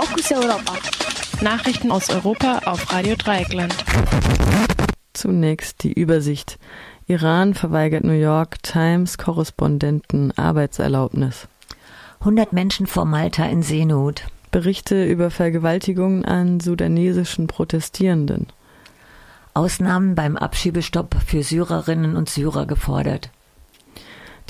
Fokus Europa. Nachrichten aus Europa auf Radio Dreieckland. Zunächst die Übersicht. Iran verweigert New York Times Korrespondenten Arbeitserlaubnis. 100 Menschen vor Malta in Seenot. Berichte über Vergewaltigungen an sudanesischen Protestierenden. Ausnahmen beim Abschiebestopp für Syrerinnen und Syrer gefordert.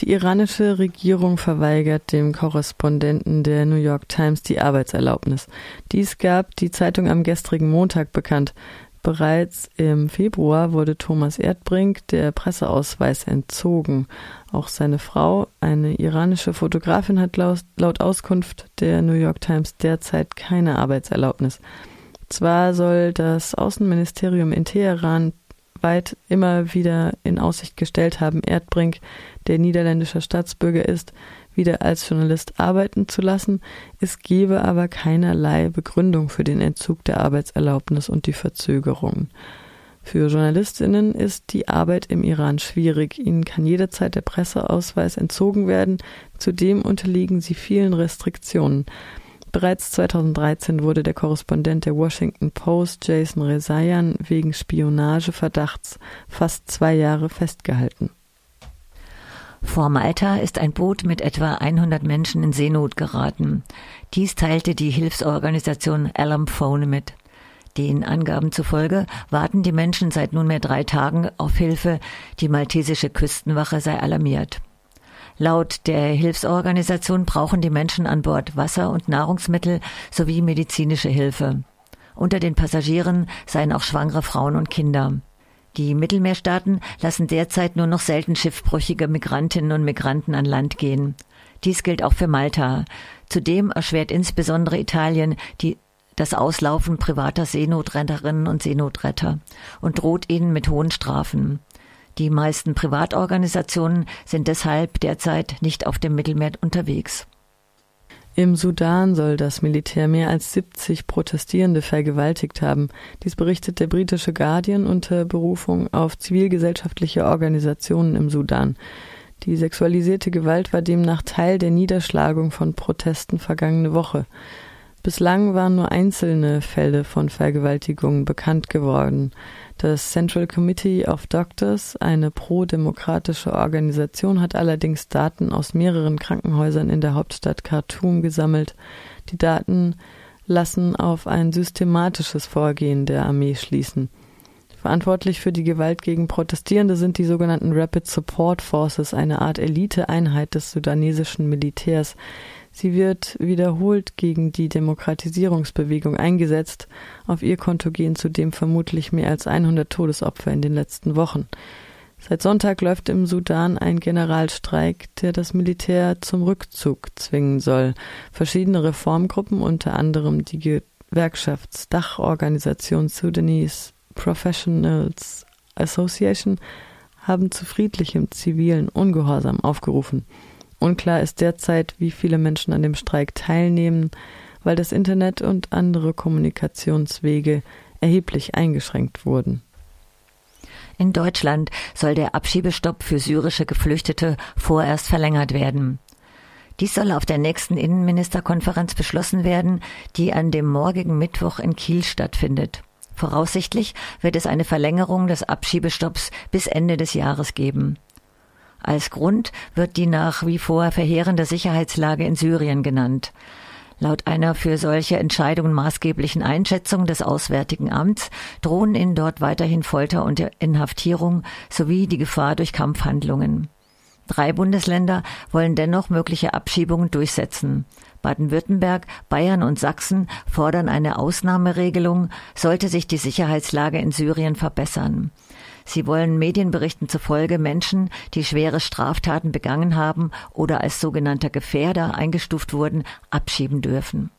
Die iranische Regierung verweigert dem Korrespondenten der New York Times die Arbeitserlaubnis. Dies gab die Zeitung am gestrigen Montag bekannt. Bereits im Februar wurde Thomas Erdbrink der Presseausweis entzogen. Auch seine Frau, eine iranische Fotografin, hat laut, Auskunft der New York Times derzeit keine Arbeitserlaubnis. Zwar soll das Außenministerium in Teheran weit immer wieder in Aussicht gestellt haben, Erdbrink, der niederländischer Staatsbürger ist, wieder als Journalist arbeiten zu lassen. Es gebe aber keinerlei Begründung für den Entzug der Arbeitserlaubnis und die Verzögerung. Für Journalistinnen ist die Arbeit im Iran schwierig. Ihnen kann jederzeit der Presseausweis entzogen werden. Zudem unterliegen sie vielen Restriktionen. Bereits 2013 wurde der Korrespondent der Washington Post, Jason Rezaian, wegen Spionageverdachts fast zwei Jahre festgehalten. Vor Malta ist ein Boot mit etwa 100 Menschen in Seenot geraten. Dies teilte die Hilfsorganisation Alarm Phone mit. Den Angaben zufolge warten die Menschen seit nunmehr drei Tagen auf Hilfe. Die maltesische Küstenwache sei alarmiert. Laut der Hilfsorganisation brauchen die Menschen an Bord Wasser und Nahrungsmittel sowie medizinische Hilfe. Unter den Passagieren seien auch schwangere Frauen und Kinder. Die Mittelmeerstaaten lassen derzeit nur noch selten schiffbrüchige Migrantinnen und Migranten an Land gehen. Dies gilt auch für Malta. Zudem erschwert insbesondere Italien die, das Auslaufen privater Seenotretterinnen und Seenotretter und droht ihnen mit hohen Strafen. Die meisten Privatorganisationen sind deshalb derzeit nicht auf dem Mittelmeer unterwegs. Im Sudan soll das Militär mehr als 70 Protestierende vergewaltigt haben. Dies berichtet der britische Guardian unter Berufung auf zivilgesellschaftliche Organisationen im Sudan. Die sexualisierte Gewalt war demnach Teil der Niederschlagung von Protesten vergangene Woche. Bislang waren nur einzelne Fälle von Vergewaltigungen bekannt geworden. Das Central Committee of Doctors, eine pro-demokratische Organisation, hat allerdings Daten aus mehreren Krankenhäusern in der Hauptstadt Khartoum gesammelt. Die Daten lassen auf ein systematisches Vorgehen der Armee schließen. Verantwortlich für die Gewalt gegen Protestierende sind die sogenannten Rapid Support Forces, eine Art Eliteeinheit des sudanesischen Militärs. Sie wird wiederholt gegen die Demokratisierungsbewegung eingesetzt. Auf ihr Konto gehen zudem vermutlich mehr als 100 Todesopfer in den letzten Wochen. Seit Sonntag läuft im Sudan ein Generalstreik, der das Militär zum Rückzug zwingen soll. Verschiedene Reformgruppen, unter anderem die Gewerkschaftsdachorganisation Sudanese Professionals Association, haben zu friedlichem zivilen Ungehorsam aufgerufen. Unklar ist derzeit, wie viele Menschen an dem Streik teilnehmen, weil das Internet und andere Kommunikationswege erheblich eingeschränkt wurden. In Deutschland soll der Abschiebestopp für syrische Geflüchtete vorerst verlängert werden. Dies soll auf der nächsten Innenministerkonferenz beschlossen werden, die an dem morgigen Mittwoch in Kiel stattfindet. Voraussichtlich wird es eine Verlängerung des Abschiebestopps bis Ende des Jahres geben. Als Grund wird die nach wie vor verheerende Sicherheitslage in Syrien genannt. Laut einer für solche Entscheidungen maßgeblichen Einschätzung des Auswärtigen Amts drohen ihnen dort weiterhin Folter und Inhaftierung sowie die Gefahr durch Kampfhandlungen. Drei Bundesländer wollen dennoch mögliche Abschiebungen durchsetzen. Baden-Württemberg, Bayern und Sachsen fordern eine Ausnahmeregelung, sollte sich die Sicherheitslage in Syrien verbessern. Sie wollen Medienberichten zufolge Menschen, die schwere Straftaten begangen haben oder als sogenannter Gefährder eingestuft wurden, abschieben dürfen.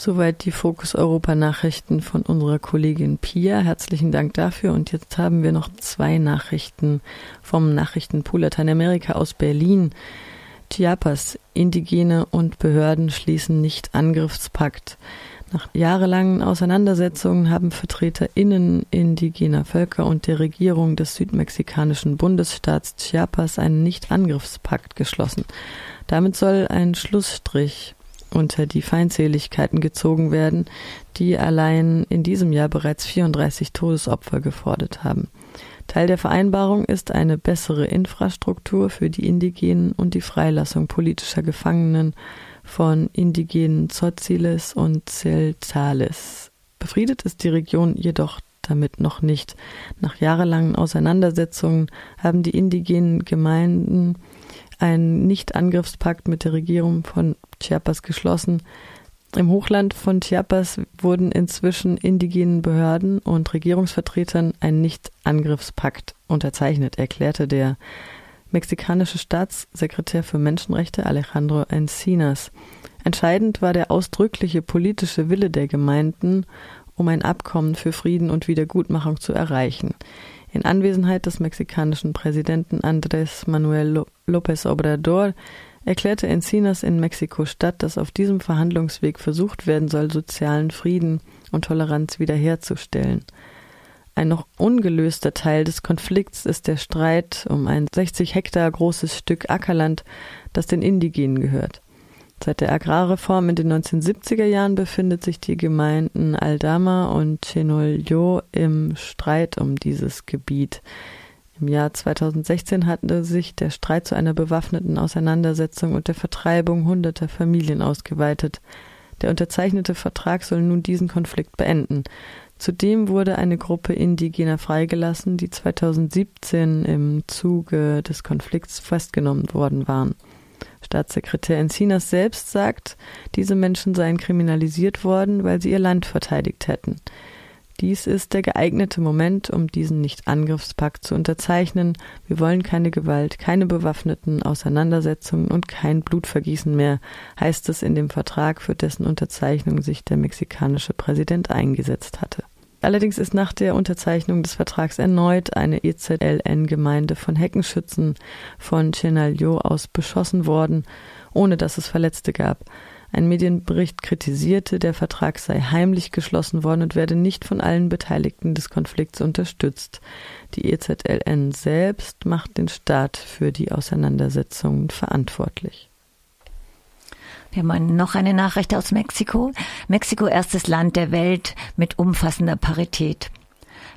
Soweit die Fokus Europa Nachrichten von unserer Kollegin Pia. Herzlichen Dank dafür. Und jetzt haben wir noch zwei Nachrichten vom Nachrichtenpool Lateinamerika aus Berlin. Chiapas, Indigene und Behörden schließen nicht Angriffspakt. Nach jahrelangen Auseinandersetzungen haben VertreterInnen indigener Völker und der Regierung des südmexikanischen Bundesstaats Chiapas einen Nicht-Angriffspakt geschlossen. Damit soll ein Schlussstrich unter die Feindseligkeiten gezogen werden, die allein in diesem Jahr bereits 34 Todesopfer gefordert haben. Teil der Vereinbarung ist eine bessere Infrastruktur für die Indigenen und die Freilassung politischer Gefangenen von indigenen Tzotzilles und Zeltales. Befriedet ist die Region jedoch damit noch nicht. Nach jahrelangen Auseinandersetzungen haben die indigenen Gemeinden einen Nicht-Angriffspakt mit der Regierung von Chiapas geschlossen. Im Hochland von Chiapas wurden inzwischen indigenen Behörden und Regierungsvertretern ein Nicht-Angriffspakt unterzeichnet, erklärte der mexikanische Staatssekretär für Menschenrechte Alejandro Encinas. Entscheidend war der ausdrückliche politische Wille der Gemeinden, um ein Abkommen für Frieden und Wiedergutmachung zu erreichen. In Anwesenheit des mexikanischen Präsidenten Andrés Manuel López Obrador erklärte Encinas in Mexiko-Stadt, dass auf diesem Verhandlungsweg versucht werden soll, sozialen Frieden und Toleranz wiederherzustellen. Ein noch ungelöster Teil des Konflikts ist der Streit um ein 60 Hektar großes Stück Ackerland, das den Indigenen gehört. Seit der Agrarreform in den 1970er Jahren befindet sich die Gemeinden Aldama und Chenolyo im Streit um dieses Gebiet. Im Jahr 2016 hatte sich der Streit zu einer bewaffneten Auseinandersetzung und der Vertreibung hunderter Familien ausgeweitet. Der unterzeichnete Vertrag soll nun diesen Konflikt beenden. Zudem wurde eine Gruppe Indigener freigelassen, die 2017 im Zuge des Konflikts festgenommen worden waren. Staatssekretär Encinas selbst sagt, diese Menschen seien kriminalisiert worden, weil sie ihr Land verteidigt hätten. Dies ist der geeignete Moment, um diesen Nicht-Angriffspakt zu unterzeichnen. Wir wollen keine Gewalt, keine bewaffneten Auseinandersetzungen und kein Blutvergießen mehr, heißt es in dem Vertrag, für dessen Unterzeichnung sich der mexikanische Präsident eingesetzt hatte. Allerdings ist nach der Unterzeichnung des Vertrags erneut eine EZLN-Gemeinde von Heckenschützen von Chenalyo aus beschossen worden, ohne dass es Verletzte gab. Ein Medienbericht kritisierte, der Vertrag sei heimlich geschlossen worden und werde nicht von allen Beteiligten des Konflikts unterstützt. Die EZLN selbst macht den Staat für die Auseinandersetzungen verantwortlich. Wir haben noch eine Nachricht aus Mexiko. Mexiko erstes Land der Welt mit umfassender Parität.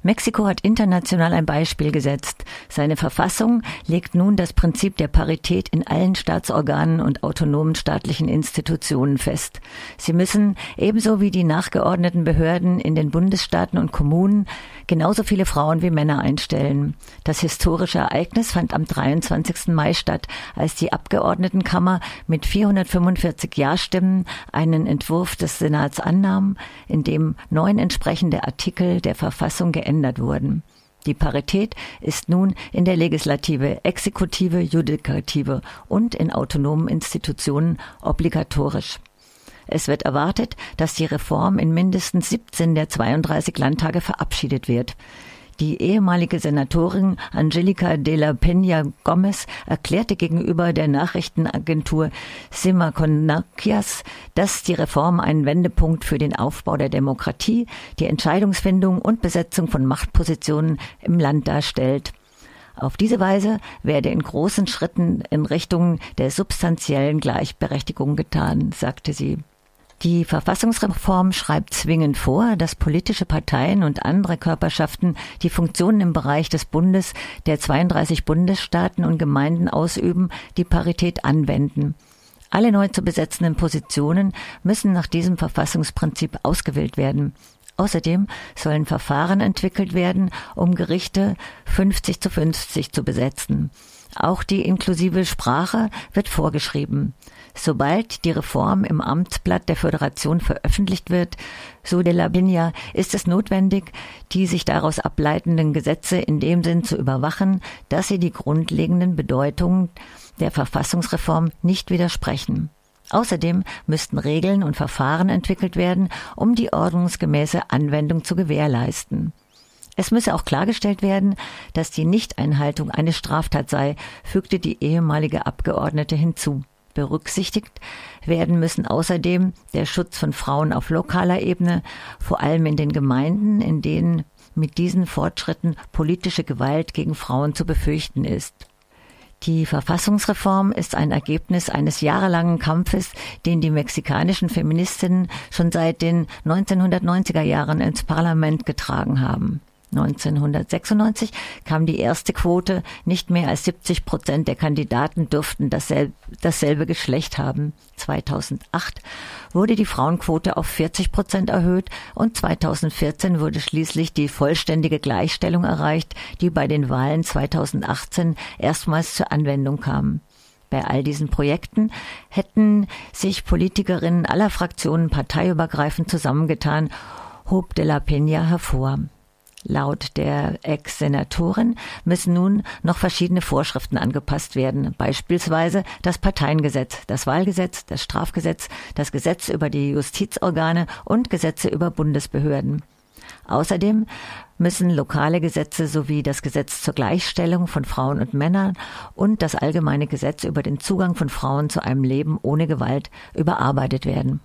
Mexiko hat international ein Beispiel gesetzt. Seine Verfassung legt nun das Prinzip der Parität in allen Staatsorganen und autonomen staatlichen Institutionen fest. Sie müssen, ebenso wie die nachgeordneten Behörden in den Bundesstaaten und Kommunen, genauso viele Frauen wie Männer einstellen. Das historische Ereignis fand am 23. Mai statt, als die Abgeordnetenkammer mit 445 Ja-Stimmen einen Entwurf des Senats annahm, in dem neun entsprechende Artikel der Verfassung geändert verändert wurden. Die Parität ist nun in der Legislative, Exekutive, Judikative und in autonomen Institutionen obligatorisch. Es wird erwartet, dass die Reform in mindestens 17 der 32 Landtage verabschiedet wird. Die ehemalige Senatorin Angelica de la Peña Gomez erklärte gegenüber der Nachrichtenagentur Simaconacias, dass die Reform einen Wendepunkt für den Aufbau der Demokratie, die Entscheidungsfindung und Besetzung von Machtpositionen im Land darstellt. Auf diese Weise werde in großen Schritten in Richtung der substanziellen Gleichberechtigung getan, sagte sie. Die Verfassungsreform schreibt zwingend vor, dass politische Parteien und andere Körperschaften die Funktionen im Bereich des Bundes der 32 Bundesstaaten und Gemeinden ausüben, die Parität anwenden. Alle neu zu besetzenden Positionen müssen nach diesem Verfassungsprinzip ausgewählt werden. Außerdem sollen Verfahren entwickelt werden, um Gerichte 50 zu 50 zu besetzen. Auch die inklusive Sprache wird vorgeschrieben. Sobald die Reform im Amtsblatt der Föderation veröffentlicht wird, so de la Binia, ist es notwendig, die sich daraus ableitenden Gesetze in dem Sinn zu überwachen, dass sie die grundlegenden Bedeutungen der Verfassungsreform nicht widersprechen. Außerdem müssten Regeln und Verfahren entwickelt werden, um die ordnungsgemäße Anwendung zu gewährleisten. Es müsse auch klargestellt werden, dass die Nichteinhaltung eine Straftat sei, fügte die ehemalige Abgeordnete hinzu. Berücksichtigt werden müssen außerdem der Schutz von Frauen auf lokaler Ebene, vor allem in den Gemeinden, in denen mit diesen Fortschritten politische Gewalt gegen Frauen zu befürchten ist. Die Verfassungsreform ist ein Ergebnis eines jahrelangen Kampfes, den die mexikanischen Feministinnen schon seit den 1990er Jahren ins Parlament getragen haben. 1996 kam die erste Quote. Nicht mehr als 70 Prozent der Kandidaten durften dasselbe, dasselbe Geschlecht haben. 2008 wurde die Frauenquote auf 40 Prozent erhöht und 2014 wurde schließlich die vollständige Gleichstellung erreicht, die bei den Wahlen 2018 erstmals zur Anwendung kam. Bei all diesen Projekten hätten sich Politikerinnen aller Fraktionen parteiübergreifend zusammengetan, hob de la Peña hervor. Laut der Ex-Senatorin müssen nun noch verschiedene Vorschriften angepasst werden, beispielsweise das Parteiengesetz, das Wahlgesetz, das Strafgesetz, das Gesetz über die Justizorgane und Gesetze über Bundesbehörden. Außerdem müssen lokale Gesetze sowie das Gesetz zur Gleichstellung von Frauen und Männern und das allgemeine Gesetz über den Zugang von Frauen zu einem Leben ohne Gewalt überarbeitet werden.